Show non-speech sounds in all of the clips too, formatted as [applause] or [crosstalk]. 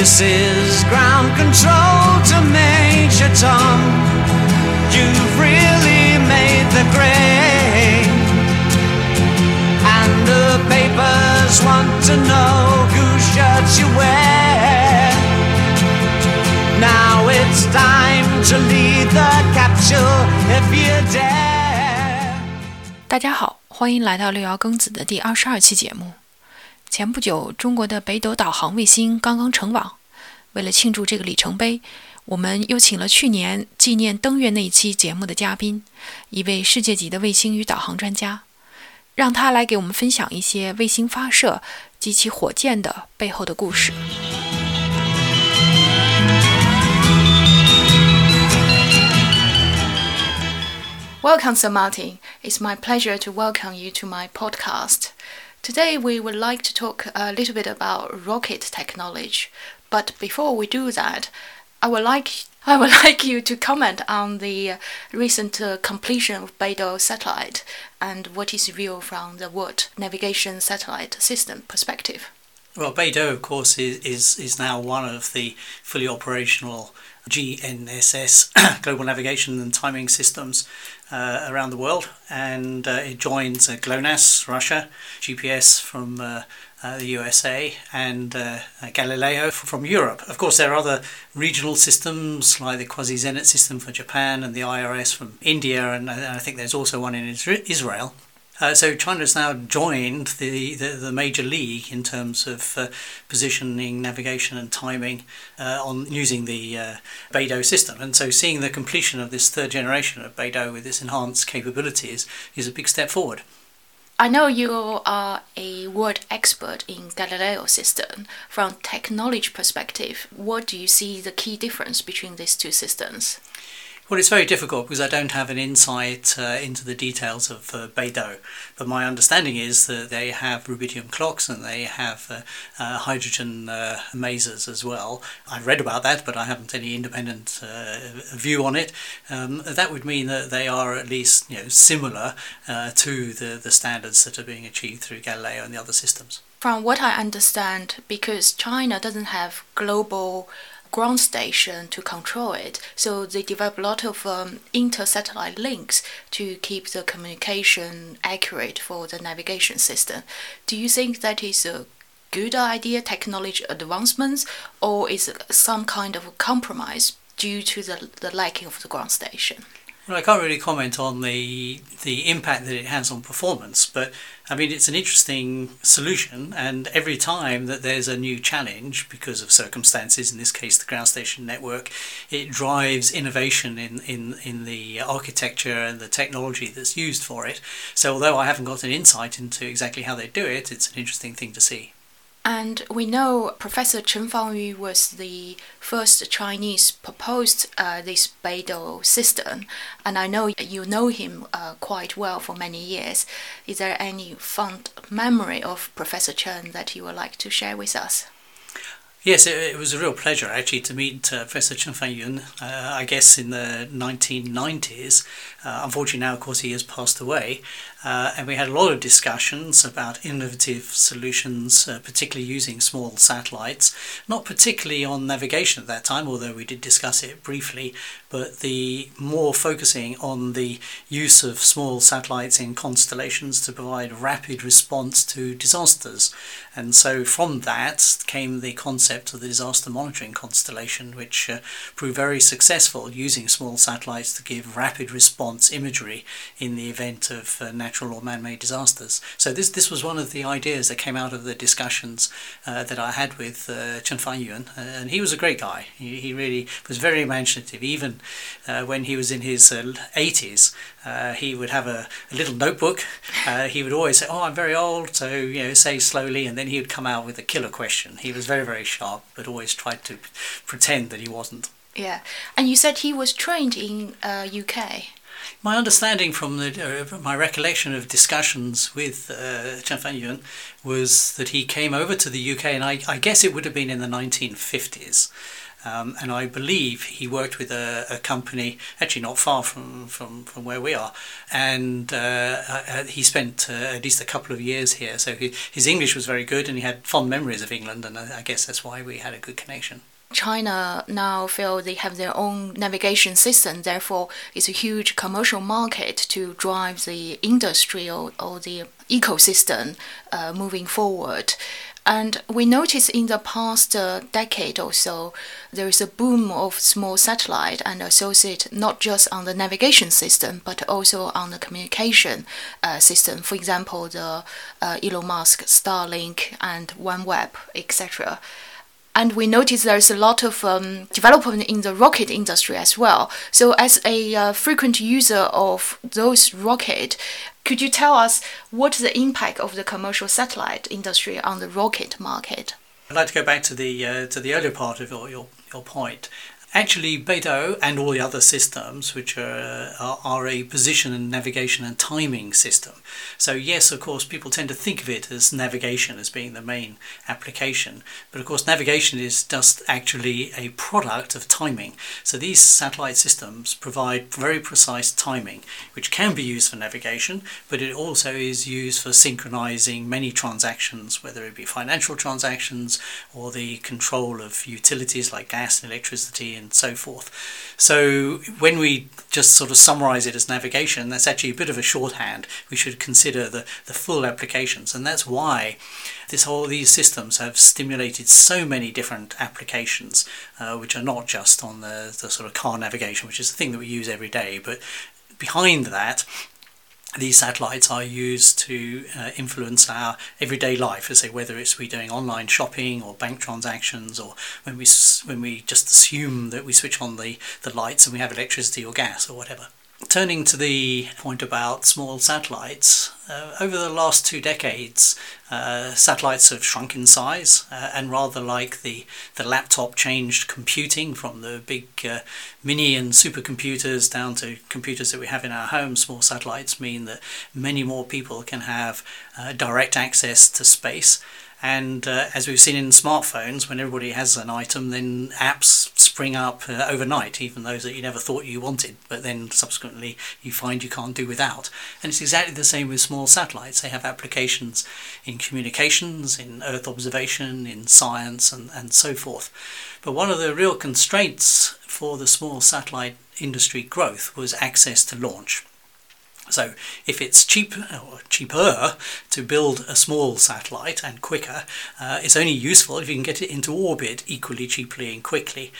This is ground control to Major Tom. You've really made the grade. And the papers want to know whose shirts you wear. Now it's time to lead the capsule if you dare. 大家好，欢迎来到六爻庚子的第二十二期节目。前不久，中国的北斗导航卫星刚刚成网。为了庆祝这个里程碑，我们又请了去年纪念登月那一期节目的嘉宾，一位世界级的卫星与导航专家，让他来给我们分享一些卫星发射及其火箭的背后的故事。Welcome, Sir Martin. It's my pleasure to welcome you to my podcast. Today, we would like to talk a little bit about rocket technology. but before we do that, I would like I would [laughs] like you to comment on the recent uh, completion of Beidou satellite and what is view from the World Navigation Satellite System perspective. Well, Beidou, of course, is, is, is now one of the fully operational GNSS [coughs] global navigation and timing systems uh, around the world, and uh, it joins uh, GLONASS, Russia, GPS from uh, uh, the USA, and uh, Galileo from Europe. Of course, there are other regional systems like the Quasi Zenith system for Japan and the IRS from India, and I think there's also one in Israel. Uh, so China's now joined the, the, the, major league in terms of uh, positioning, navigation, and timing uh, on using the uh, Beidou system. And so seeing the completion of this third generation of Beidou with its enhanced capabilities is a big step forward. I know you are a world expert in Galileo system. From technology perspective, what do you see the key difference between these two systems? Well, it's very difficult because I don't have an insight uh, into the details of uh, Beidou, but my understanding is that they have rubidium clocks and they have uh, uh hydrogen uh, masers as well. I've read about that, but I haven't any independent uh, view on it. Um, that would mean that they are at least you know similar to the, the standards that are being achieved through Galileo and the other systems. From what I understand, because China doesn't have global ground station to control it. So they develop a lot of um, inter-satellite links to keep the communication accurate for the navigation system. Do you think that is a good idea, technology advancements, or is some kind of compromise due to the, the lacking of the ground station? Well, I can't really comment on the the impact that it has on performance, but I mean it's an interesting solution. And every time that there's a new challenge because of circumstances, in this case the ground station network, it drives innovation in in in the architecture and the technology that's used for it. So although I haven't got an insight into exactly how they do it, it's an interesting thing to see. And we know Professor Chen Fangyun was the first Chinese proposed uh, this Beidou system, and I know you know him uh, quite well for many years. Is there any fond memory of Professor Chen that you would like to share with us? Yes, it, it, was a real pleasure actually to meet uh, Professor Chen Fangyun, uh, I guess in the 1990s. Uh, unfortunately, now, of course, he has passed away. Uh, and we had a lot of discussions about innovative solutions, uh, particularly using small satellites. Not particularly on navigation at that time, although we did discuss it briefly, but the more focusing on the use of small satellites in constellations to provide rapid response to disasters. And so from that came the concept of the disaster monitoring constellation, which uh, proved very successful using small satellites to give rapid response imagery in the event of uh, natural or man-made disasters. So this this was one of the ideas that came out of the discussions uh, that I had with uh, Chen Fangyun, uh, and he was a great guy. He, he really was very imaginative. Even uh, when he was in his uh, 80s, uh, he would have a, a little notebook. Uh, he would always say, "Oh, I'm very old," so you know, say slowly, and then he would come out with a killer question. He was very, very sharp, but always tried to pretend that he wasn't. Yeah, and you said he was trained in UK. My understanding from the, uh, my recollection of discussions with uh, Chen Fangyun was that he came over to the UK, and I, I, guess it would have been in the 1950s. Um, and I believe he worked with a, a, company actually not far from, from, from where we are. And uh, uh, he spent uh, at least a couple of years here. So he, his English was very good and he had fond memories of England. And I, I guess that's why we had a good connection. China now feel they have their own navigation system, therefore it's a huge commercial market to drive the industry or, or the ecosystem uh, moving forward. And we noticed in the past uh, decade or so, there is a boom of small satellite and associate not just on the navigation system, but also on the communication uh, system. For example, the uh, Elon Musk Starlink and OneWeb, etc and we notice there's a lot of um, development in the rocket industry as well. So, as a uh, frequent user of those rocket, could you tell us what the impact of the commercial satellite industry on the rocket market? I'd like to go back to the uh, to the earlier part of your, your, your point Actually, Beidou and all the other systems, which are, are, are, a position and navigation and timing system. So, yes, of course, people tend to think of it as navigation as being the main application, but of course, navigation is just actually a product of timing. So, these satellite systems provide very precise timing, which can be used for navigation, but it also is used for synchronizing many transactions, whether it be financial transactions or the control of utilities like gas and electricity and so forth. So when we just sort of summarize it as navigation, that's actually a bit of a shorthand. We should consider the, the full applications, and that's why this whole these systems have stimulated so many different applications, uh, which are not just on the, the sort of car navigation, which is the thing that we use every day, but behind that these satellites are used to uh, influence our everyday life, as say whether it's we're doing online shopping or bank transactions, or when we when we just assume that we switch on the the lights and we have electricity or gas or whatever. Turning to the point about small satellites, uh, over the last two decades, uh, satellites have shrunk in size, uh, and rather like the, the laptop changed computing from the big uh, mini and supercomputers down to computers that we have in our homes, small satellites mean that many more people can have uh, direct access to space. And uh, as we've seen in smartphones, when everybody has an item, then apps spring up uh, overnight, even those that you never thought you wanted, but then subsequently you find you can't do without. And it's exactly the same with small satellites. They have applications in communications, in Earth observation, in science, and, and so forth. But one of the real constraints for the small satellite industry growth was access to launch. So if it's cheap or cheaper to build a small satellite and quicker, uh, it's only useful if you can get it into orbit equally cheaply and quickly.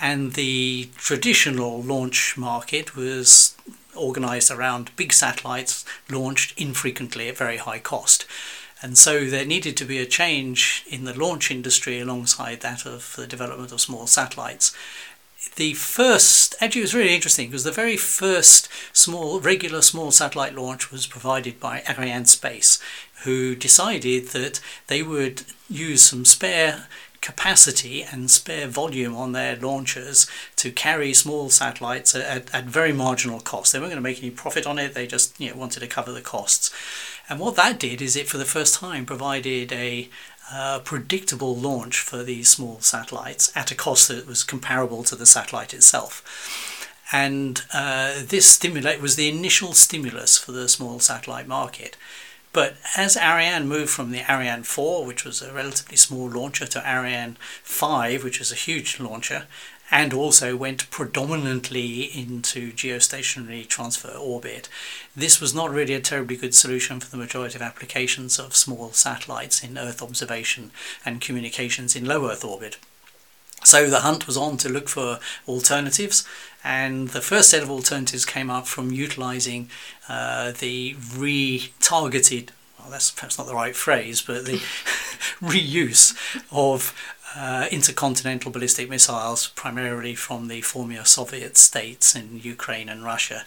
And the traditional launch market was organized around big satellites launched infrequently at very high cost. And so there needed to be a change in the launch industry alongside that of the development of small satellites the first, actually, it was really interesting because the very first small, regular small satellite launch was provided by Arianespace, who decided that they would use some spare capacity and spare volume on their launchers to carry small satellites at, at very marginal cost. They weren't going to make any profit on it, they just you know, wanted to cover the costs. And what that did is it, for the first time, provided a uh, predictable launch for these small satellites at a cost that was comparable to the satellite itself. And uh, this stimulate was the initial stimulus for the small satellite market. But as Ariane moved from the Ariane 4, which was a relatively small launcher, to Ariane 5, which is a huge launcher, and also went predominantly into geostationary transfer orbit. This was not really a terribly good solution for the majority of applications of small satellites in Earth observation and communications in low Earth orbit. So the hunt was on to look for alternatives, and the first set of alternatives came up from utilizing uh, the retargeted well, that's perhaps not the right phrase, but the [laughs] reuse of uh, intercontinental ballistic missiles, primarily from the former Soviet states in Ukraine and Russia.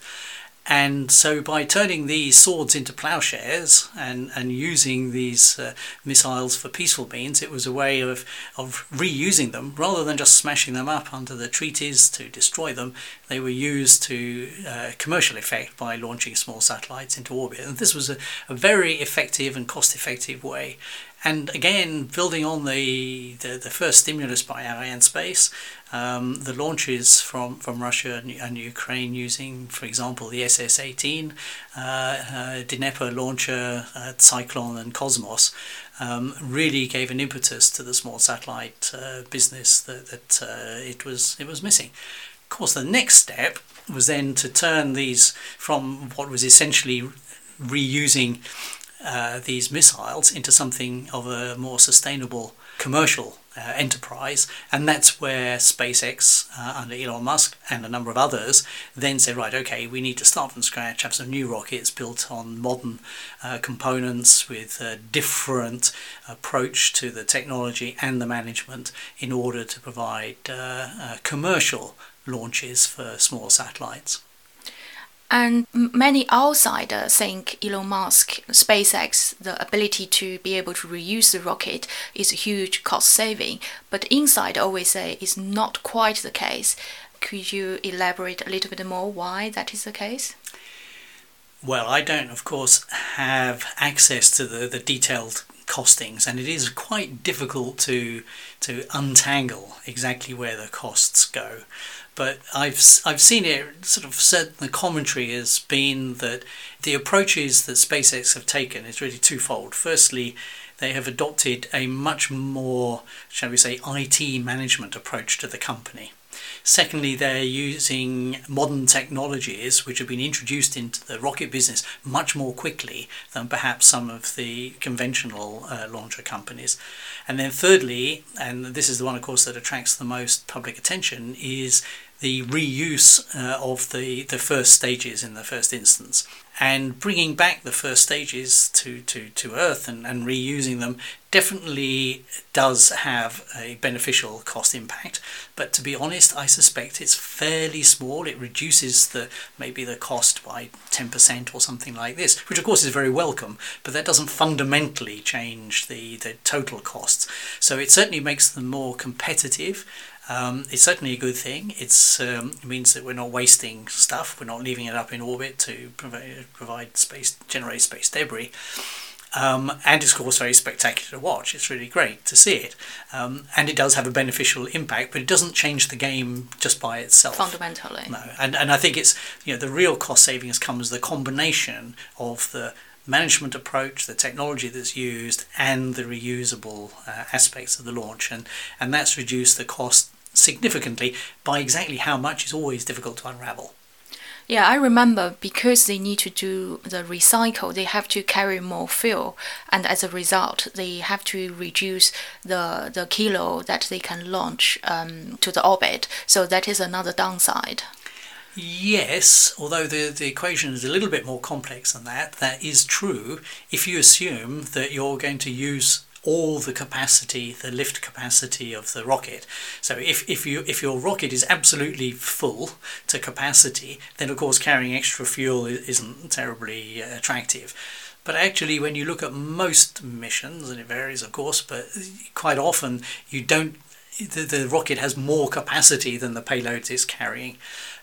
And so, by turning these swords into plowshares and, and using these uh, missiles for peaceful means, it was a way of, of reusing them rather than just smashing them up under the treaties to destroy them. They were used to uh, commercial effect by launching small satellites into orbit. And this was a, a very effective and cost effective way And again, building on the, the, the first stimulus by Arianespace, um, the launches from, from Russia and, and, Ukraine using, for example, the SS 18, uh, uh, Dnepr launcher, uh, Cyclone, and Cosmos, um, really gave an impetus to the small satellite uh, business that, that uh, it, was, it was missing. Of course, the next step was then to turn these from what was essentially reusing uh, these missiles into something of a more sustainable commercial uh, enterprise, and that's where SpaceX, uh, under Elon Musk and a number of others, then said, right, okay, we need to start from scratch, have some new rockets built on modern uh, components with a different approach to the technology and the management in order to provide uh, uh, commercial launches for small satellites. And many outsiders think Elon Musk, SpaceX, the ability to be able to reuse the rocket is a huge cost saving. But inside always say it's not quite the case. Could you elaborate a little bit more why that is the case? Well, I don't, of course, have access to the, the detailed costings, and it is quite difficult to to untangle exactly where the costs go but I've I've seen it sort of said the commentary has been that the approaches that SpaceX have taken is really twofold. Firstly, they have adopted a much more, shall we say, IT management approach to the company. Secondly, they're using modern technologies which have been introduced into the rocket business much more quickly than perhaps some of the conventional uh, launcher companies. And then, thirdly, and this is the one, of course, that attracts the most public attention, is the reuse uh, of the, the first stages in the first instance. And bringing back the first stages to, to, to Earth and, and reusing them definitely does have a beneficial cost impact. But to be honest, I suspect it's fairly small. It reduces the maybe the cost by 10% or something like this, which of course is very welcome, but that doesn't fundamentally change the, the total costs. So it certainly makes them more competitive um, it's certainly a good thing. It's, um, it means that we're not wasting stuff. We're not leaving it up in orbit to provide, provide space, generate space debris. Um, and it's of course very spectacular to watch. It's really great to see it, um, and it does have a beneficial impact, but it doesn't change the game just by itself. Fundamentally, no. And and I think it's you know the real cost savings comes the combination of the management approach, the technology that's used, and the reusable uh, aspects of the launch, and and that's reduced the cost significantly by exactly how much is always difficult to unravel. Yeah, I remember because they need to do the recycle, they have to carry more fuel, and as a result, they have to reduce the the kilo that they can launch um, to the orbit. So that is another downside. Yes, although the, the equation is a little bit more complex than that, that is true if you assume that you're going to use all the capacity, the lift capacity of the rocket. So if, if you if your rocket is absolutely full to capacity, then of course carrying extra fuel isn't terribly uh, attractive. But actually, when you look at most missions, and it varies, of course, but quite often you don't. The, the rocket has more capacity than the payloads it's carrying,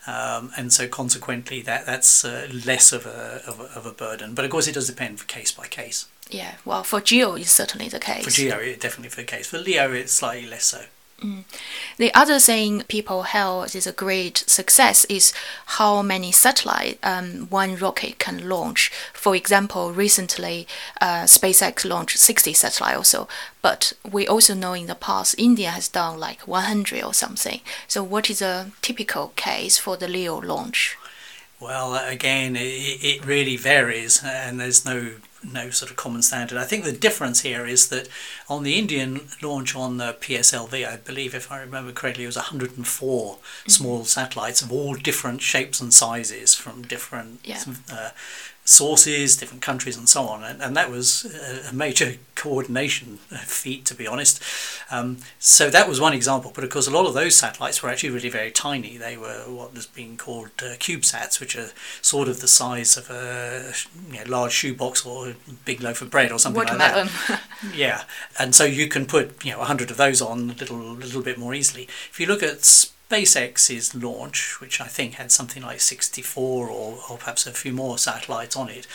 um, and so consequently, that that's uh, less of a, of a of a burden. But of course, it does depend for case by case. Yeah, well, for Geo, it's certainly the case. For Geo, it's definitely for the case. For Leo, it's slightly less so. Mm. The other thing people held is a great success is how many satellites um, one rocket can launch. For example, recently uh, SpaceX launched 60 satellites also, but we also know in the past India has done like 100 or something. So, what is a typical case for the LEO launch? Well, again, it, it really varies, and there's no no sort of common standard. I think the difference here is that on the Indian launch on the PSLV, I believe, if I remember correctly, it was 104 mm-hmm. small satellites of all different shapes and sizes from different yeah. uh, sources, different countries, and so on. And, and that was a major [laughs] coordination feat, to be honest. Um, so that was one example. But of course, a lot of those satellites were actually really very tiny. They were what was being called uh, CubeSats, which are sort of the size of a you know, large shoebox or a big loaf of bread or something Watermelon. like that. [laughs] yeah, and so you can put you know a hundred of those on a little, little bit more easily. If you look at SpaceX's launch, which I think had something like 64 or, or perhaps a few more satellites on it,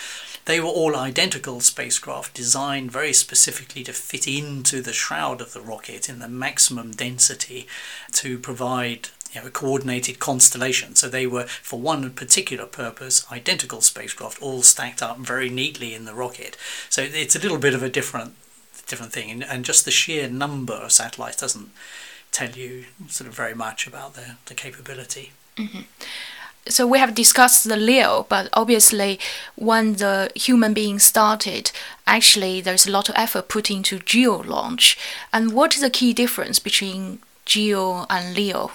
They were all identical spacecraft designed very specifically to fit into the shroud of the rocket in the maximum density to provide you know, a coordinated constellation. So they were, for one particular purpose, identical spacecraft, all stacked up very neatly in the rocket. So it's a little bit of a different different thing, and, and just the sheer number of satellites doesn't tell you sort of very much about the, the capability. Mm-hmm. So we have discussed the LEO, but obviously, when the human being started, actually there's a lot of effort put into GEO launch. And what is the key difference between GEO and LEO?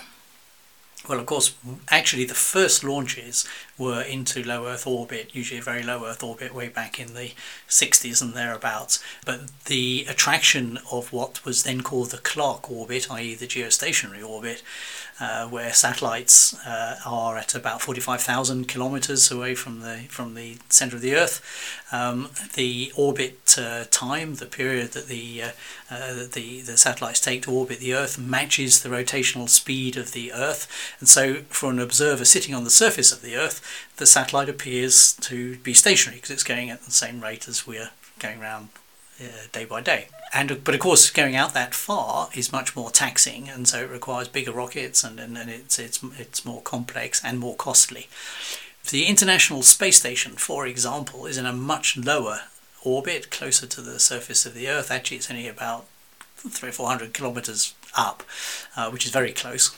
Well, of course, actually, the first launches were into low Earth orbit, usually a very low Earth orbit, way back in the 60s and thereabouts. But the attraction of what was then called the Clarke orbit, i.e., the geostationary orbit, uh, where satellites uh, are at about 45,000 kilometers away from the from the center of the Earth. Um, the orbit uh, time, the period that the, uh, uh, the the satellites take to orbit the Earth, matches the rotational speed of the Earth, and so for an observer sitting on the surface of the Earth, the satellite appears to be stationary because it's going at the same rate as we're going around uh, day by day. And but of course, going out that far is much more taxing, and so it requires bigger rockets, and, and, and it's it's it's more complex and more costly. The International Space Station, for example, is in a much lower orbit, closer to the surface of the Earth. Actually, it's only about three or four hundred kilometers up, uh, which is very close.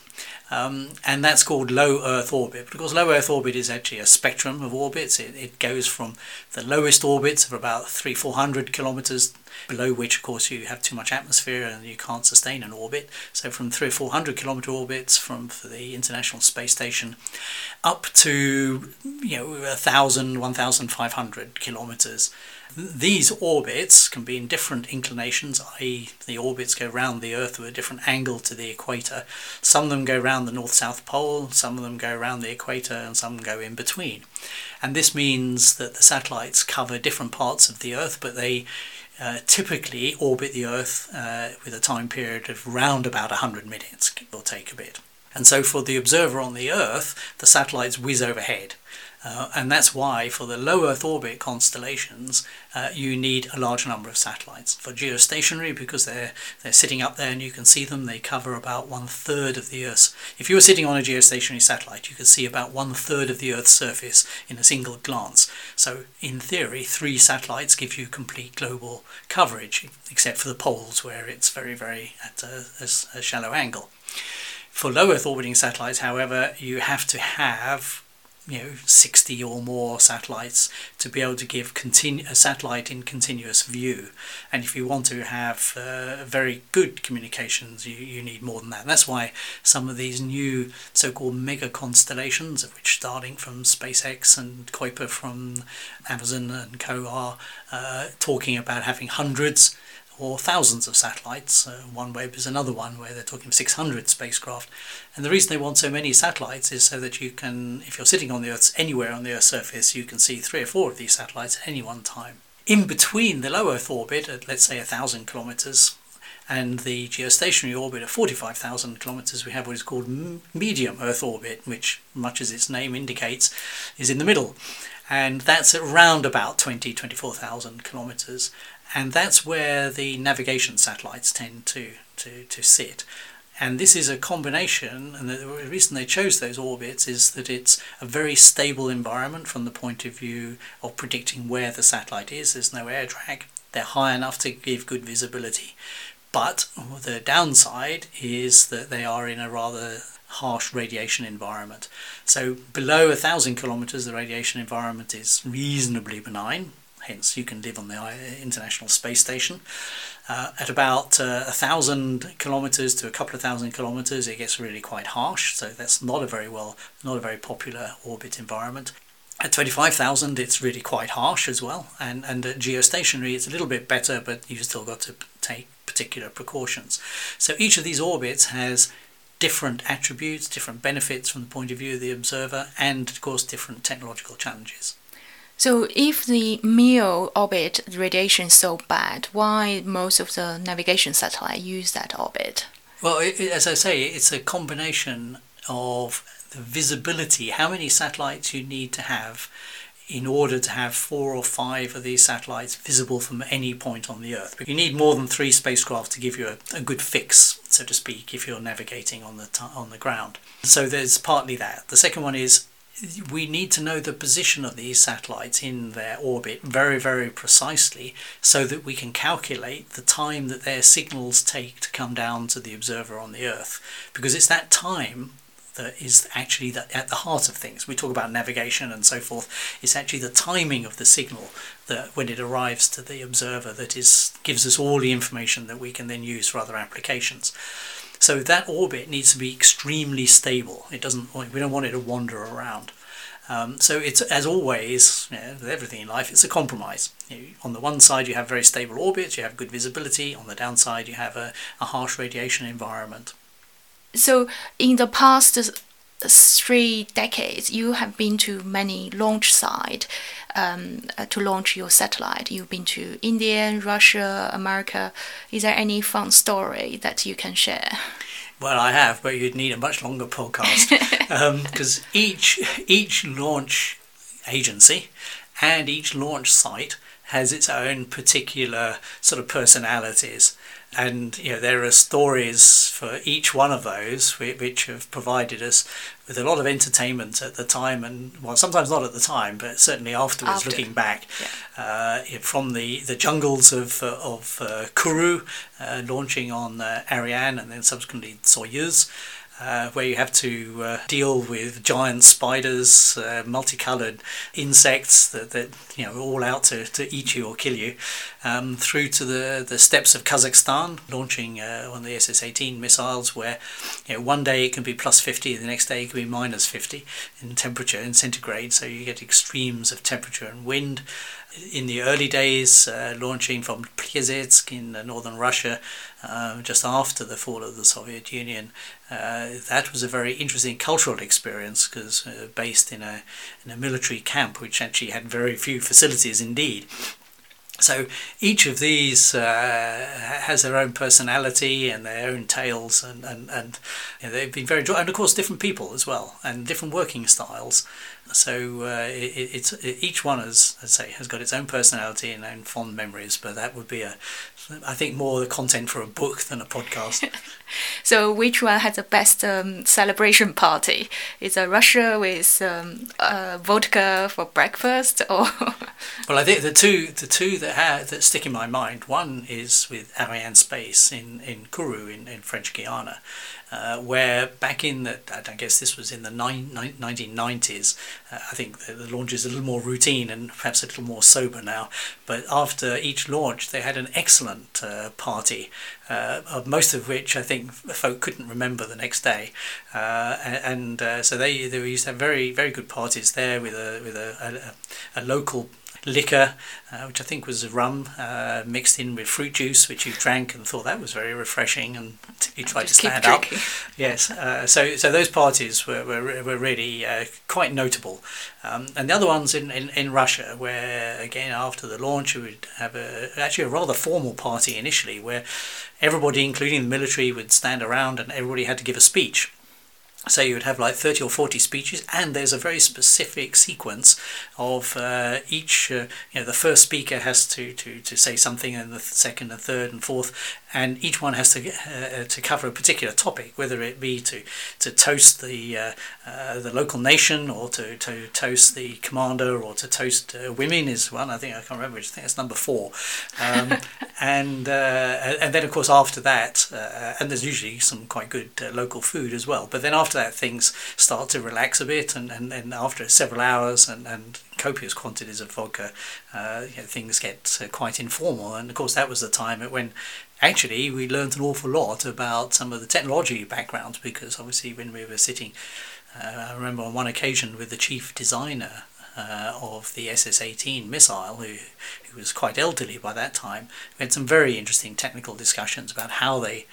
Um, and that's called low Earth orbit. But of course, low Earth orbit is actually a spectrum of orbits. It, it goes from the lowest orbits of about three, four hundred kilometers, below which, of course, you have too much atmosphere and you can't sustain an orbit. So from three or four hundred kilometer orbits from the International Space Station, up to you know a thousand, one thousand five hundred kilometers. These orbits can be in different inclinations, i.e., the orbits go round the Earth with a different angle to the equator. Some of them go around the North South Pole, some of them go around the equator, and some go in between. And this means that the satellites cover different parts of the Earth, but they uh, typically orbit the Earth uh, with a time period of round about 100 minutes, or take a bit. And so for the observer on the Earth, the satellites whiz overhead. Uh, and that's why for the low Earth orbit constellations, uh, you need a large number of satellites. For geostationary, because they're they're sitting up there and you can see them, they cover about one third of the Earth's. If you were sitting on a geostationary satellite, you could see about one third of the Earth's surface in a single glance. So in theory, three satellites give you complete global coverage, except for the poles where it's very very at a, a, a shallow angle. For low Earth orbiting satellites, however, you have to have you know 60 or more satellites to be able to give continu- a satellite in continuous view. And if you want to have uh, very good communications you, you need more than that. That's why some of these new so-called mega constellations of which starting from SpaceX and Kuiper from Amazon and co are uh, talking about having hundreds or thousands of satellites. Uh, OneWeb is another one where they're talking 600 spacecraft. And the reason they want so many satellites is so that you can, if you're sitting on the Earth's anywhere on the Earth's surface, you can see three or four of these satellites at any one time. In between the low Earth orbit at let's say a thousand kilometers and the geostationary orbit of 45,000 kilometers, we have what is called medium Earth orbit, which, much as its name indicates, is in the middle. And that's at around about 20, 24,000 kilometers and that's where the navigation satellites tend to, to, to sit. And this is a combination, and the reason they chose those orbits is that it's a very stable environment from the point of view of predicting where the satellite is. There's no air drag. They're high enough to give good visibility. But the downside is that they are in a rather harsh radiation environment. So below a thousand kilometers, the radiation environment is reasonably benign, hence you can live on the International Space Station. Uh, at about uh, a thousand kilometers to a couple of thousand kilometers, it gets really quite harsh. So that's not a very well, not a very popular orbit environment. At 25,000, it's really quite harsh as well. And and at geostationary, it's a little bit better, but you've still got to take particular precautions. So each of these orbits has different attributes, different benefits from the point of view of the observer, and of course different technological challenges. So, if the MEO orbit radiation is so bad, why most of the navigation satellite use that orbit? Well, it, as I say, it's a combination of the visibility, how many satellites you need to have in order to have four or five of these satellites visible from any point on the Earth. But you need more than three spacecraft to give you a, a good fix, so to speak, if you're navigating on the t- on the ground. So there's partly that. The second one is we need to know the position of these satellites in their orbit very, very precisely so that we can calculate the time that their signals take to come down to the observer on the Earth. Because it's that time that is actually the, at the heart of things. We talk about navigation and so forth. It's actually the timing of the signal that when it arrives to the observer that is gives us all the information that we can then use for other applications. So that orbit needs to be extremely stable. It doesn't. We don't want it to wander around. Um, so it's as always you know, with everything in life, it's a compromise. You, on the one side, you have very stable orbits, you have good visibility. On the downside, you have a, a harsh radiation environment. So in the past three decades, you have been to many launch sites um, uh, to launch your satellite. You've been to India, Russia, America. Is there any fun story that you can share? Well, I have, but you'd need a much longer podcast because [laughs] um, each each launch agency and each launch site has its own particular sort of personalities and you know there are stories for each one of those which have provided us with a lot of entertainment at the time and well sometimes not at the time but certainly afterwards After. looking back yeah. uh, from the the jungles of uh, of uh, Kourou uh, launching on uh, Ariane and then subsequently Soyuz uh, where you have to uh, deal with giant spiders, uh, multicolored insects that, that you know all out to, to eat you or kill you, um, through to the, the steppes of Kazakhstan, launching uh, of the SS-18 missiles, where you know one day it can be plus 50, the next day it can be minus 50 in temperature in centigrade, so you get extremes of temperature and wind in the early days, uh, launching from Plesetsk in uh, northern Russia, uh, just after the fall of the Soviet Union, uh, that was a very interesting cultural experience because uh, based in a in a military camp, which actually had very few facilities indeed. So each of these has their own personality and their own tales, and and, and you know, they've been very and of course different people as well, and different working styles. So uh, it, it's it, each one has, I say, has got its own personality and own fond memories. But that would be a, I think, more the content for a book than a podcast. [laughs] so which one has the best um, celebration party? Is it Russia with um, uh, vodka for breakfast, [laughs] or? well, I think the two the two that have, that stick in my mind. One is with Arianespace in in Kourou in, in French Guiana uh, where back in the, I guess this was in the nine, 1990s, uh, I think the, the, launch is a little more routine and perhaps a little more sober now. But after each launch, they had an excellent uh, party, uh, most of which I think folk couldn't remember the next day. Uh, and uh, so they, they used to have very, very good parties there with a, with a, a, a local liquor, uh, which I think was rum uh, mixed in with fruit juice, which you drank and thought that was very refreshing, and you tried to stand up. Yes, uh, so so those parties were were, were really uh, quite notable, um, and the other ones in, in, in Russia, where again after the launch you would have a actually a rather formal party initially, where everybody, including the military, would stand around and everybody had to give a speech so you would have like 30 or 40 speeches and there's a very specific sequence of uh, each uh, you know the first speaker has to, to, to say something and the second and third and fourth and each one has to uh, to cover a particular topic whether it be to to toast the uh, uh, the local nation or to, to toast the commander or to toast uh, women is one. I think I can't remember I think it's number four. Um, [laughs] and and then of course after that and there's usually some quite good local food as well. But then after that, things start to relax a bit, and, and, and after several hours and, and copious quantities of vodka, uh, you know, things get uh, quite informal. And of course, that was the time when actually we learned an awful lot about some of the technology backgrounds because obviously when we were sitting, uh, I remember on one occasion with the chief designer uh, of the SS-18 missile, who, who was quite elderly by that time. We had some very interesting technical discussions about how they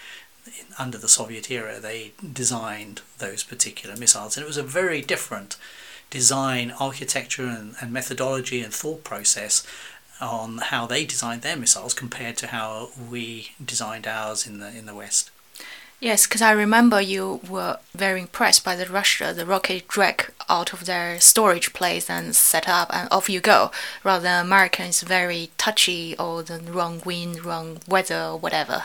under the Soviet era, they designed those particular missiles, and it was a very different design, architecture, and, and methodology and thought process on how they designed their missiles compared to how we designed ours in the in the West. Yes, because I remember you were very impressed by the Russia, the rocket drag out of their storage place and set up, and off you go. Rather than Americans, very touchy or the wrong wind, wrong weather, or whatever.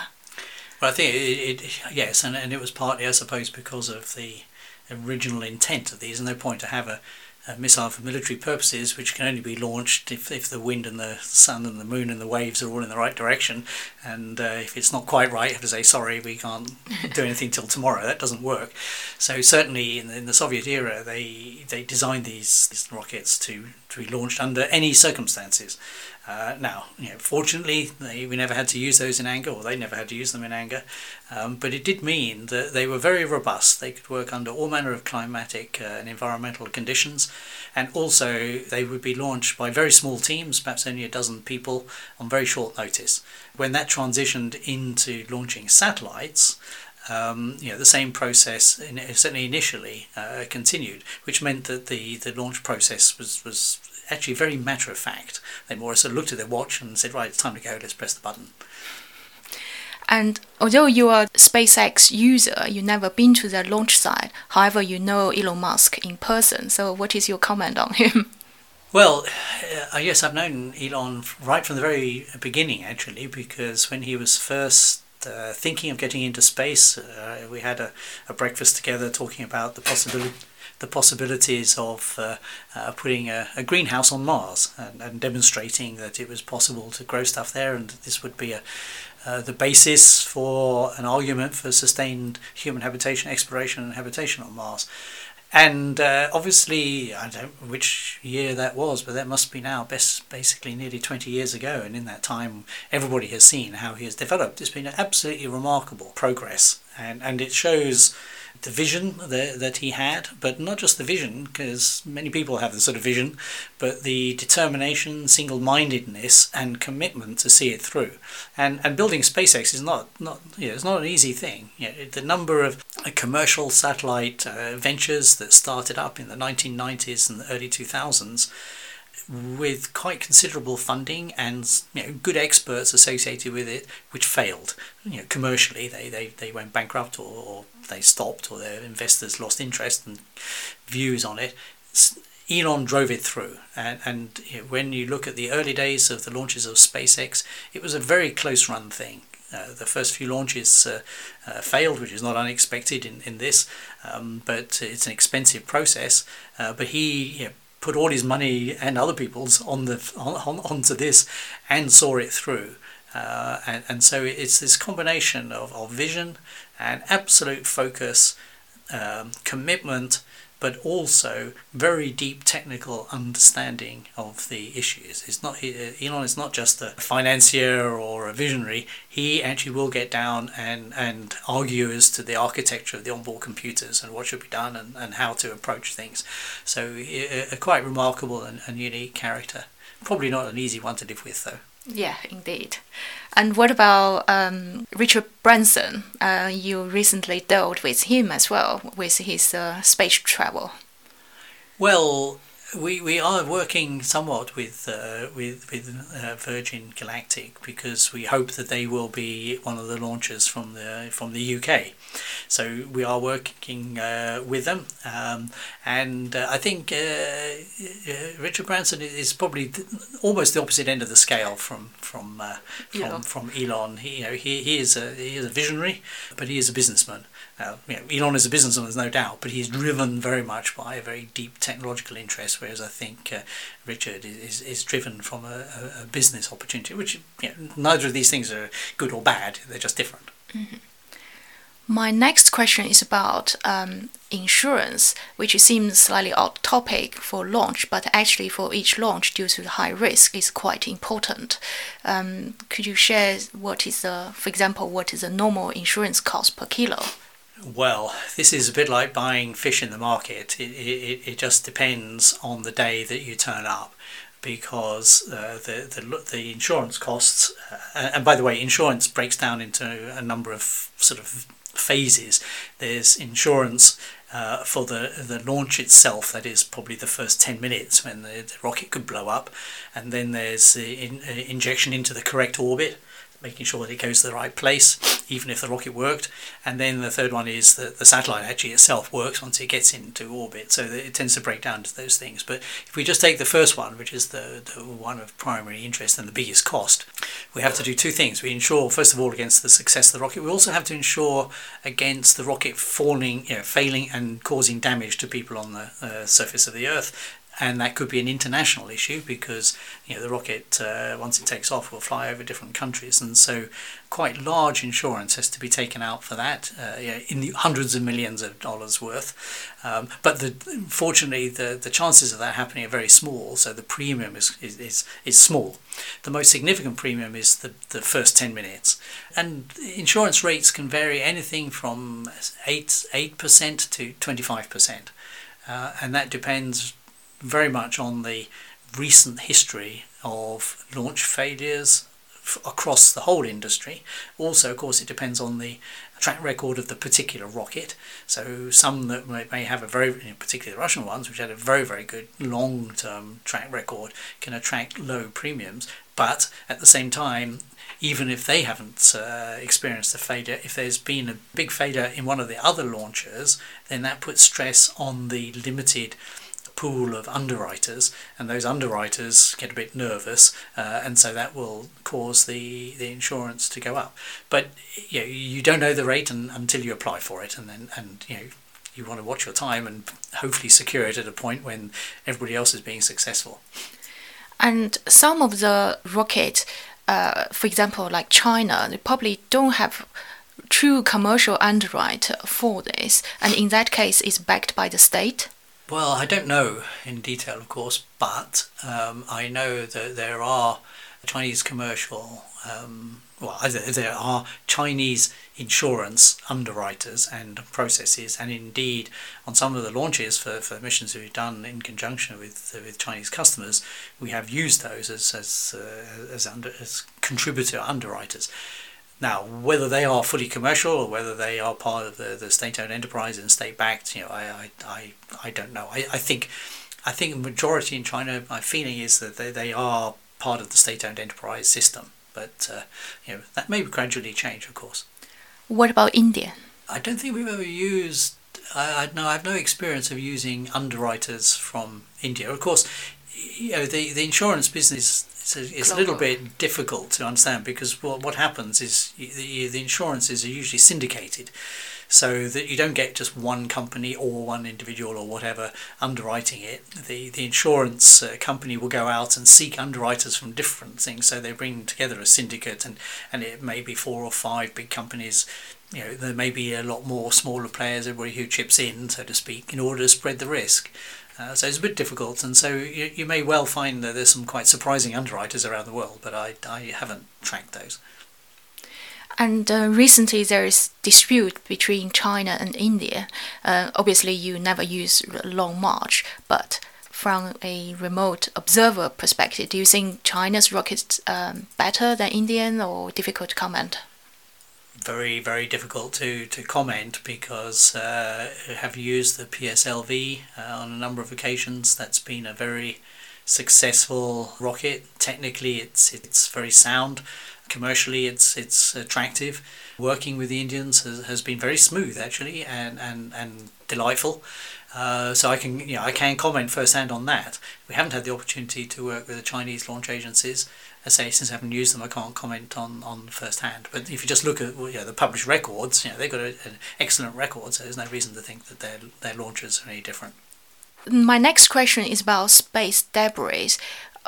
Well, I think it, it yes, and, and it was partly, I suppose, because of the original intent of these. And no point to have a a missile for military purposes, which can only be launched if, if the wind and the sun and the moon and the waves are all in the right direction. And uh, if it's not quite right, you have to say, sorry, we can't do [laughs] anything till tomorrow. That doesn't work. So certainly in the, in the Soviet era, they, they designed these, these rockets to, to be launched under any circumstances. Uh, now, you know, fortunately, they, we never had to use those in anger, or they never had to use them in anger. Um, but it did mean that they were very robust. They could work under all manner of climatic uh, and environmental conditions, and also they would be launched by very small teams, perhaps only a dozen people, on very short notice. When that transitioned into launching satellites, um, you know, the same process, in, certainly initially, uh, continued, which meant that the, the launch process was, was actually very matter of fact. They more or less looked at their watch and said, right, it's time to go, let's press the button. And although you are a SpaceX user, you've never been to their launch site. However, you know Elon Musk in person. So, what is your comment on him? [laughs] Well, uh, yes, I've known Elon right from the very beginning, actually, because when he was first uh, thinking of getting into space, uh, we had a, a breakfast together talking about the possibility the possibilities of uh, uh, putting a, a, greenhouse on Mars and, and, demonstrating that it was possible to grow stuff there, and this would be a, uh, the basis for an argument for sustained human habitation, exploration, and habitation on Mars. And uh, obviously, I don't know which year that was, but that must be now best basically nearly 20 years ago. And in that time, everybody has seen how he has developed. It's been an absolutely remarkable progress, and, and it shows the vision that, that he had, but not just the vision, because many people have the sort of vision, but the determination, single mindedness, and commitment to see it through. And and building SpaceX is not not you know, it's not an easy thing. You know, the number of uh, commercial satellite uh, ventures that started up in the 1990s and the early 2000s with quite considerable funding and you know, good experts associated with it, which failed. You know, commercially, they, they, they went bankrupt or, or they stopped or their investors lost interest and views on it. Elon drove it through, and, and you know, when you look at the early days of the launches of SpaceX, it was a very close run thing. Uh, the first few launches uh, uh, failed, which is not unexpected in, in this, um, but it's an expensive process. Uh, but he you know, put all his money and other people's on the on, on onto this and saw it through. Uh, and, and so it's this combination of, of vision and absolute focus, um, commitment, but also very deep technical understanding of the issues. It's not uh, Elon is not just a financier or a visionary. He actually will get down and, and argue as to the architecture of the onboard computers and what should be done and, and how to approach things. So a, a quite remarkable and, and unique character. Probably not an easy one to live with though. Yeah, indeed. And what about um, Richard Branson? Uh, you recently dealt with him as well with his uh, space travel. Well, we, we are working somewhat with uh, with with uh, Virgin Galactic because we hope that they will be one of the launchers from the from the UK. So we are working uh, with them, um, and uh, I think uh, uh, Richard Branson is probably almost the opposite end of the scale from from from, Elon. from Elon. He you know he, he is a he is a visionary, but he is a businessman. Uh, you know, Elon is a businessman, there's no doubt, but he's driven very much by a very deep technological interest, whereas I think uh, Richard is, is driven from a, a business opportunity, which you know, neither of these things are good or bad, they're just different. Mm-hmm. My next question is about um, insurance, which seems slightly off topic for launch, but actually for each launch, due to the high risk, is quite important. Um, could you share what is the, for example, what is the normal insurance cost per kilo? Well, this is a bit like buying fish in the market. It, it, it just depends on the day that you turn up because uh, the, the the insurance costs uh, and by the way insurance breaks down into a number of sort of phases. There's insurance uh, for the the launch itself that is probably the first 10 minutes when the, the rocket could blow up. And then there's the in, uh, injection into the correct orbit making sure that it goes to the right place, even if the rocket worked. And then the third one is that the satellite actually itself works once it gets into orbit, so it tends to break down to those things. But if we just take the first one, which is the, the one of primary interest and the biggest cost, we have to do two things. We ensure, first of all, against the success of the rocket. We also have to ensure against the rocket falling, you know, failing and causing damage to people on the uh, surface of the Earth and that could be an international issue because you know the rocket uh, once it takes off will fly over different countries. And so quite large insurance has to be taken out for that uh, in the hundreds of millions of dollars worth. Um, but the, fortunately the, the chances of that happening are very small so the premium is, is, is, is small. The most significant premium is the, the first 10 minutes. And insurance rates can vary anything from 8 8% to 25% uh, and that depends very much on the recent history of launch failures f- across the whole industry. Also, of course, it depends on the track record of the particular rocket. So some that may, may have a very, particularly the Russian ones, which had a very, very good long-term track record, can attract low premiums. But at the same time, even if they haven't uh, experienced a failure, if there's been a big failure in one of the other launchers, then that puts stress on the limited pool of underwriters, and those underwriters get a bit nervous, uh, and so that will cause the, the insurance to go up. But you know, you don't know the rate and, until you apply for it, and then and you know you want to watch your time and hopefully secure it at a point when everybody else is being successful. And some of the rocket, uh, for example, like China, they probably don't have true commercial underwriter for this, and in that case, it's backed by the state. Well, I don't know in detail, of course, but um, I know that there are Chinese commercial, um, well, there are Chinese insurance underwriters and processes, and indeed on some of the launches for, for missions we've done in conjunction with with Chinese customers, we have used those as as uh, as, under, as contributor underwriters. Now, whether they are fully commercial or whether they are part of the, the state-owned enterprise and state-backed, you know, I, I, I, I don't know. I, I think I think the majority in China, my feeling is that they, they are part of the state-owned enterprise system. But uh, you know that may gradually change, of course. What about India? I don't think we've ever used. I, I no, I have no experience of using underwriters from India. Of course, you know the the insurance business it's, a, it's a little bit difficult to understand because what, what happens is the, the insurances are usually syndicated so that you don't get just one company or one individual or whatever underwriting it. The the insurance uh, company will go out and seek underwriters from different things. So they bring together a syndicate, and and it may be four or five big companies. You know, there may be a lot more smaller players, everybody who chips in, so to speak, in order to spread the risk. Uh, so it's a bit difficult, and so you, you may well find that there's some quite surprising underwriters around the world, but I, I haven't tracked those. And uh, recently there is dispute between China and India. Uh, obviously, you never use Long March, but from a remote observer perspective, do you think China's rockets um, better than Indian, or difficult to comment? Very very difficult to to comment because uh, have used the PSLV uh, on a number of occasions. That's been a very successful rocket. Technically, it's it's very sound. Commercially, it's it's attractive. Working with the Indians has, has been very smooth actually and and and delightful. Uh, so I can you know I can comment firsthand on that. We haven't had the opportunity to work with the Chinese launch agencies. I say since I haven't used them, I can't comment on on firsthand. But if you just look at know, the published records, you know they've got a, an excellent record. So there's no reason to think that their their launches are any different. My next question is about space debris.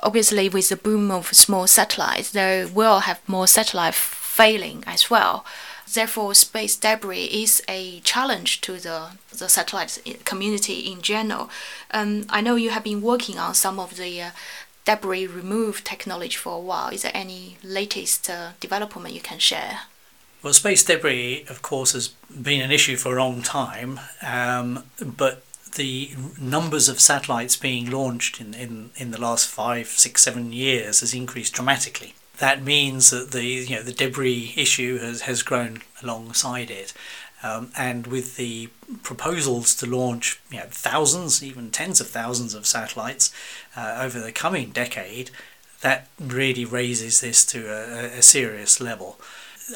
Obviously, with the boom of small satellites, there will have more satellite failing as well. Therefore, space debris is a challenge to the, the satellite community in general. Um, I know you have been working on some of the uh, debris remove technology for a while. Is there any latest uh, development you can share? Well, space debris, of course, has been an issue for a long time, um, but the numbers of satellites being launched in, in, in the last five, six, seven years has increased dramatically. That means that the you know the debris issue has, has grown alongside it, um, and with the proposals to launch you know thousands, even tens of thousands of satellites uh, over the coming decade, that really raises this to a, a serious level.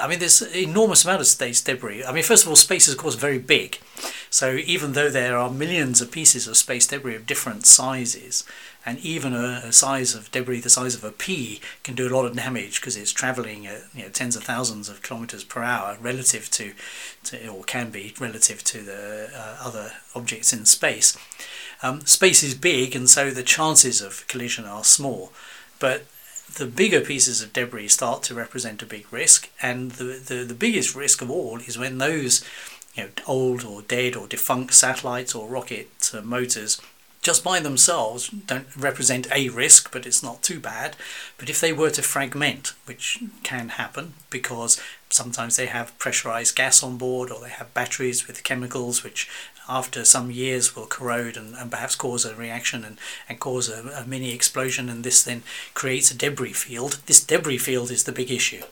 I mean, there's an enormous amount of space debris. I mean, first of all, space is, of course, very big. So even though there are millions of pieces of space debris of different sizes, and even a, a size of debris the size of a pea can do a lot of damage because it's traveling at you know, tens of thousands of kilometers per hour relative to, to or can be relative to the uh, other objects in space. Um, space is big, and so the chances of collision are small. But the bigger pieces of debris start to represent a big risk, and the, the, the biggest risk of all is when those you know, old or dead or defunct satellites or rocket uh, motors just by themselves don't represent a risk, but it's not too bad. But if they were to fragment, which can happen because sometimes they have pressurized gas on board or they have batteries with chemicals which after some years will corrode and, and perhaps cause a reaction and, and cause a, a mini explosion and this then creates a debris field. This debris field is the big issue.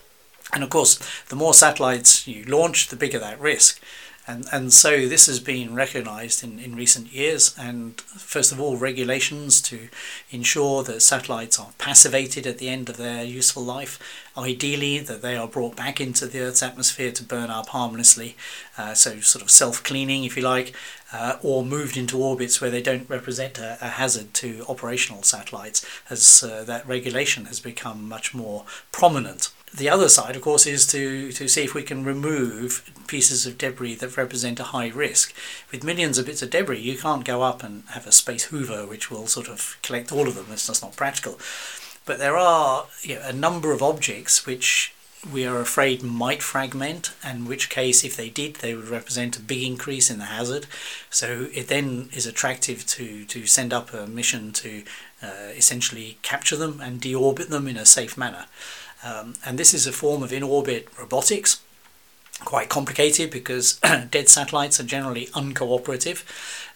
And of course, the more satellites you launch, the bigger that risk. And, and so this has been recognised in, in recent years, and first of all, regulations to ensure that satellites are passivated at the end of their useful life. Ideally, that they are brought back into the Earth's atmosphere to burn up harmlessly, uh, so sort of self cleaning, if you like, uh, or moved into orbits where they don't represent a, a hazard to operational satellites, as uh, that regulation has become much more prominent the other side, of course, is to, to see if we can remove pieces of debris that represent a high risk. With millions of bits of debris, you can't go up and have a space hoover which will sort of collect all of them. It's just not practical. But there are you know, a number of objects which we are afraid might fragment, in which case, if they did, they would represent a big increase in the hazard. So it then is attractive to, to send up a mission to uh, essentially capture them and deorbit them in a safe manner. Um, and this is a form of in orbit robotics, quite complicated because [clears throat] dead satellites are generally uncooperative,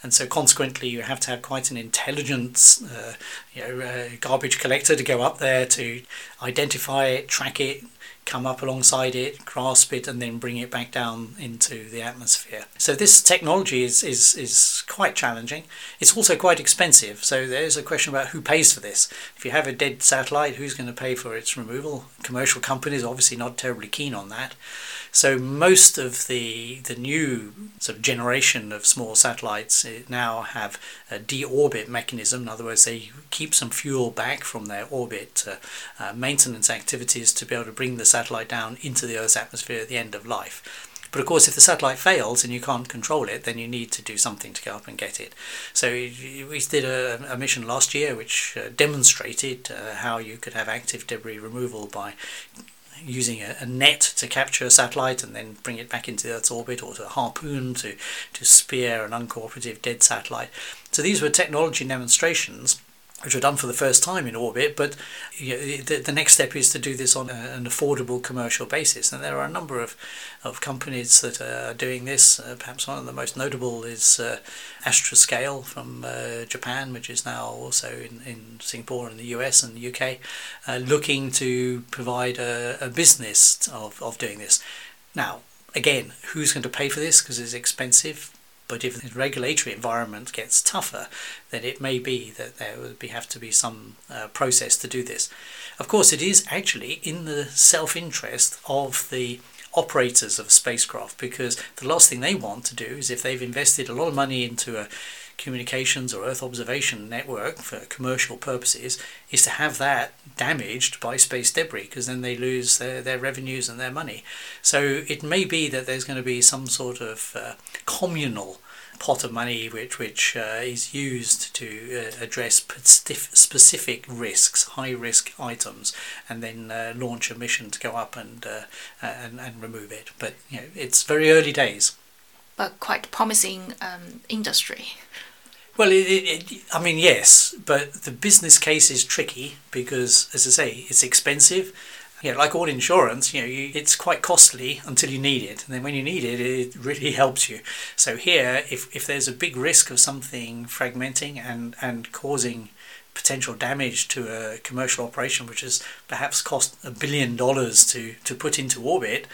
and so consequently you have to have quite an intelligent uh, you know, uh, garbage collector to go up there to identify it, track it, come up alongside it, grasp it, and then bring it back down into the atmosphere. So this technology is, is, is quite challenging. It's also quite expensive. So there's a question about who pays for this. If you have a dead satellite, who's going to pay for its removal? Commercial companies obviously not terribly keen on that. So most of the the new sort of generation of small satellites eh, now have a deorbit mechanism. In other words, they keep some fuel back from their orbit uh, uh, maintenance activities to be able to bring the satellite down into the Earth's atmosphere at the end of life. But of course, if the satellite fails and you can't control it, then you need to do something to go up and get it. So we did a, a mission last year which uh, demonstrated uh, how you could have active debris removal by using a, a, net to capture a satellite and then bring it back into Earth's orbit, or to harpoon to, to spear an uncooperative dead satellite. So these were technology demonstrations which are done for the first time in orbit, but the, the next step is to do this on an affordable commercial basis. And there are a number of, of companies that are doing this. Uh, perhaps one of the most notable is uh, Astroscale from uh, Japan, which is now also in, in Singapore and the US and the UK, uh, looking to provide a, a business of, of doing this. Now, again, who's going to pay for this because it's expensive? But if the regulatory environment gets tougher, then it may be that there would be, have to be some uh, process to do this. Of course, it is actually in the self interest of the operators of spacecraft because the last thing they want to do is if they've invested a lot of money into a communications or Earth observation network for commercial purposes is to have that damaged by space debris because then they lose their, their revenues and their money. So it may be that there's going to be some sort of uh, communal pot of money which which uh, is used to uh, address specific risks, high risk items, and then uh, launch a mission to go up and, uh, and and remove it. But you know, it's very early days. But quite promising um, industry. Well, it, it, it, I mean, yes, but the business case is tricky because, as I say, it's expensive. Know, like all insurance, you know, you, it's quite costly until you need it, and then when you need it, it really [laughs] helps you. So here, if, if there's a big risk of something fragmenting and, and causing potential damage to a commercial operation, which has perhaps cost a billion dollars to, to put into orbit,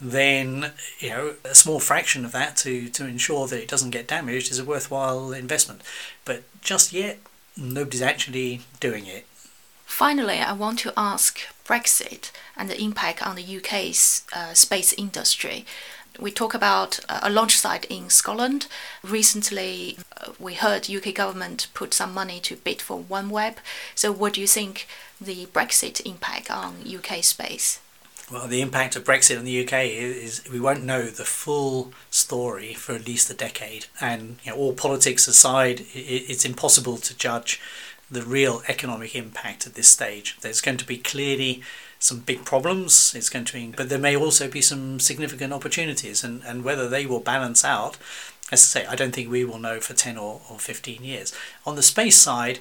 then you know a small fraction of that to to ensure that it doesn't get damaged is a worthwhile investment. But just yet, nobody's actually doing it. Finally, I want to ask Brexit and the impact on the UK's uh, space industry. We talk about uh, a launch site in Scotland. Recently, uh, we heard UK government put some money to bid for OneWeb. So, what do you think the Brexit impact on UK space? Well, the impact of Brexit on the UK is, we won't know the full story for at least a decade. And you know, all politics aside, it's impossible to judge the real economic impact at this stage. There's going to be clearly some big problems. It's going to be, but there may also be some significant opportunities, and, and whether they will balance out as I say, I don't think we will know for 10 or, or 15 years. On the space side,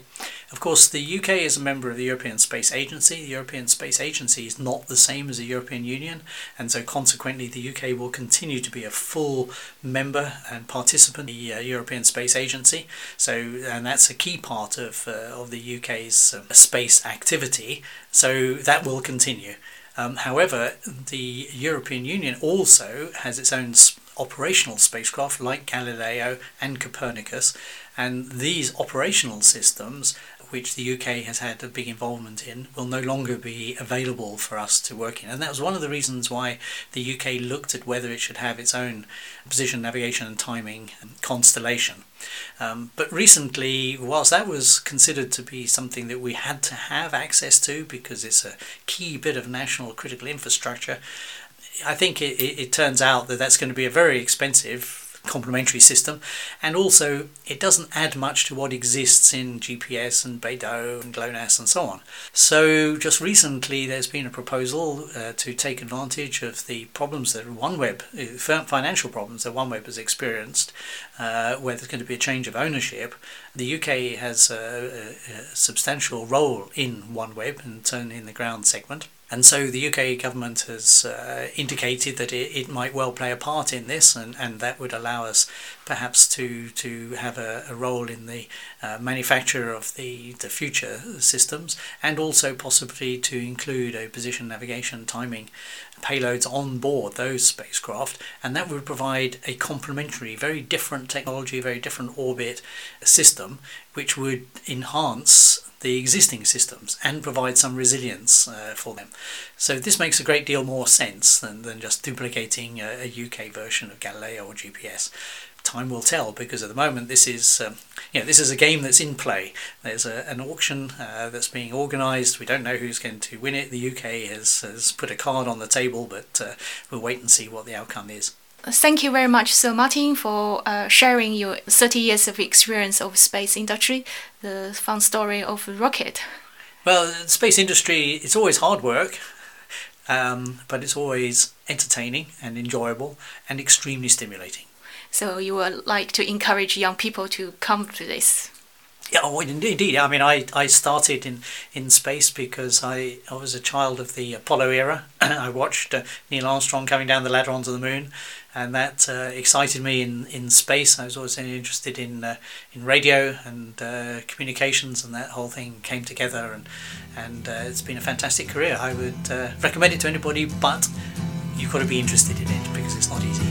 of course, the UK is a member of the European Space Agency. The European Space Agency is not the same as the European Union, and so consequently, the UK will continue to be a full member and participant in the uh, European Space Agency. So, and that's a key part of, uh, of the UK's uh, space activity. So, that will continue. Um, however, the European Union also has its own operational spacecraft like Galileo and Copernicus, and these operational systems, which the UK has had a big involvement in, will no longer be available for us to work in. And that was one of the reasons why the UK looked at whether it should have its own position, navigation, and timing constellation. Um, but recently, whilst that was considered to be something that we had to have access to because it's a key bit of national critical infrastructure, I think it, it, it turns out that that's going to be a very expensive complementary system and also it doesn't add much to what exists in GPS and BeiDou and GLONASS and so on. So just recently there's been a proposal uh, to take advantage of the problems that OneWeb, uh, financial problems that OneWeb has experienced uh, where there's going to be a change of ownership. The UK has a, a, a substantial role in OneWeb and turn in the ground segment. And so the UK government has uh, indicated that it, it might well play a part in this, and, and that would allow us perhaps to, to have a, a role in the uh, manufacture of the, the future systems, and also possibly to include a position navigation timing payloads on board those spacecraft, and that would provide a complementary, very different technology, very different orbit system, which would enhance the existing systems and provide some resilience uh, for them. So this makes a great deal more sense than, than just duplicating a, a UK version of Galileo or GPS time will tell because at the moment this is um, you know this is a game that's in play there's a, an auction uh, that's being organized we don't know who's going to win it the UK has, has put a card on the table but uh, we'll wait and see what the outcome is Thank you very much, Sir Martin, for uh, sharing your 30 years of experience of space industry, the fun story of rocket. Well, space industry, it's always hard work, um, but it's always entertaining and enjoyable and extremely stimulating. So you would like to encourage young people to come to this? Yeah, oh, indeed. I mean, I, I started in, in space because I, I was a child of the Apollo era. [clears throat] I watched uh, Neil Armstrong coming down the ladder onto the moon, and that uh, excited me in, in space. I was always interested in uh, in radio and uh, communications, and that whole thing came together, and and uh, it's been a fantastic career. I would uh, recommend it to anybody, but you've got to be interested in it because it's not easy.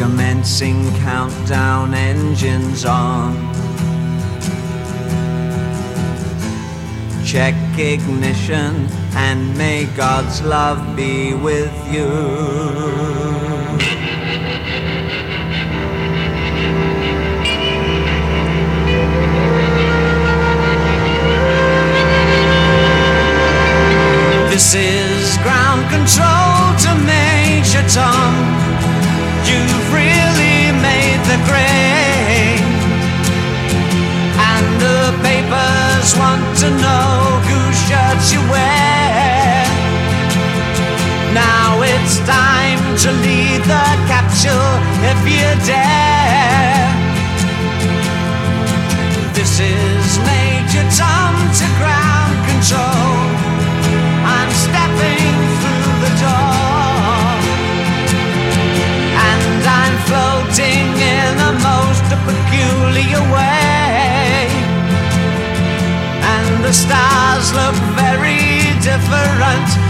Commencing countdown engines on. Check ignition and may God's love be with you. This is ground control to Major Tom you've really made the grade. And the papers want to know whose shirt you wear. Now it's time to lead the capsule if you dare. This is Major Tom to ground control. I'm stepping. floating in the most peculiar way. And the stars look very different